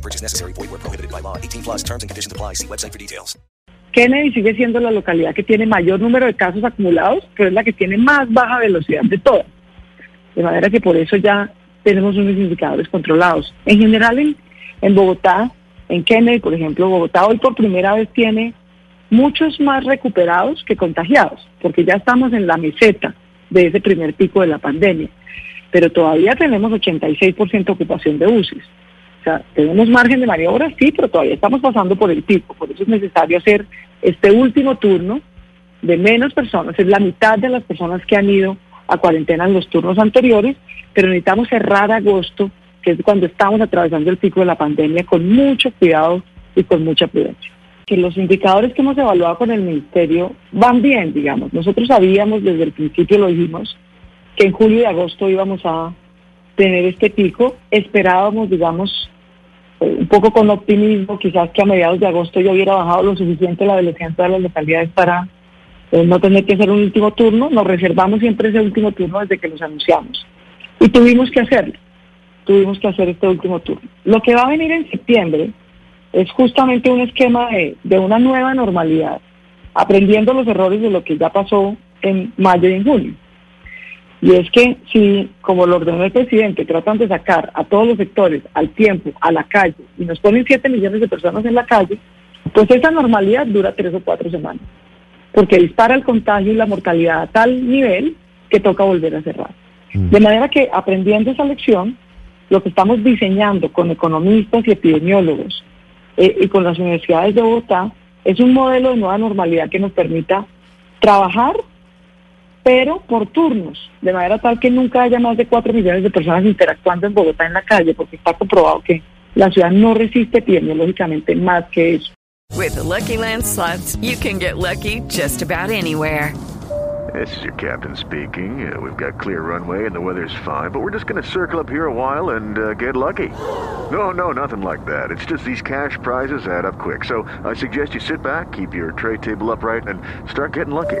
No purchase necessary. Void where prohibited by law. 18 plus terms and conditions apply. See website for details. Kennedy sigue siendo la localidad que tiene mayor número de casos acumulados, pero es la que tiene más baja velocidad de todas. De manera que por eso ya tenemos unos indicadores controlados. En general, en, en Bogotá, en Kennedy, por ejemplo, Bogotá hoy por primera vez tiene muchos más recuperados que contagiados, porque ya estamos en la meseta de ese primer pico de la pandemia. Pero todavía tenemos 86% ocupación de UCIs. Sea, tenemos margen de maniobra, sí, pero todavía estamos pasando por el pico. Por eso es necesario hacer este último turno de menos personas. Es la mitad de las personas que han ido a cuarentena en los turnos anteriores, pero necesitamos cerrar agosto, que es cuando estamos atravesando el pico de la pandemia, con mucho cuidado y con mucha prudencia. Que los indicadores que hemos evaluado con el Ministerio van bien, digamos. Nosotros sabíamos desde el principio, lo dijimos, que en julio y agosto íbamos a tener este pico. Esperábamos, digamos, eh, un poco con optimismo, quizás que a mediados de agosto ya hubiera bajado lo suficiente la velocidad de las localidades para eh, no tener que hacer un último turno. Nos reservamos siempre ese último turno desde que los anunciamos. Y tuvimos que hacerlo. Tuvimos que hacer este último turno. Lo que va a venir en septiembre es justamente un esquema de, de una nueva normalidad, aprendiendo los errores de lo que ya pasó en mayo y en junio. Y es que si, como lo ordenó el presidente, tratan de sacar a todos los sectores al tiempo, a la calle, y nos ponen 7 millones de personas en la calle, pues esa normalidad dura tres o cuatro semanas, porque dispara el contagio y la mortalidad a tal nivel que toca volver a cerrar. De manera que aprendiendo esa lección, lo que estamos diseñando con economistas y epidemiólogos eh, y con las universidades de Bogotá es un modelo de nueva normalidad que nos permita trabajar pero por turnos, de manera tal que nunca haya más de 4 millones de personas interactuando en Bogotá en la calle, porque está comprobado que la ciudad no resiste epidemiológicamente más que eso. With the Lucky Land slots, you can get lucky just about anywhere. This is your captain speaking. Uh, we've got clear runway and the weather's fine, but we're just going to circle up here a while and uh, get lucky. No, no, nothing like that. It's just these cash prizes add up quick. So I suggest you sit back, keep your tray table upright, and start getting lucky.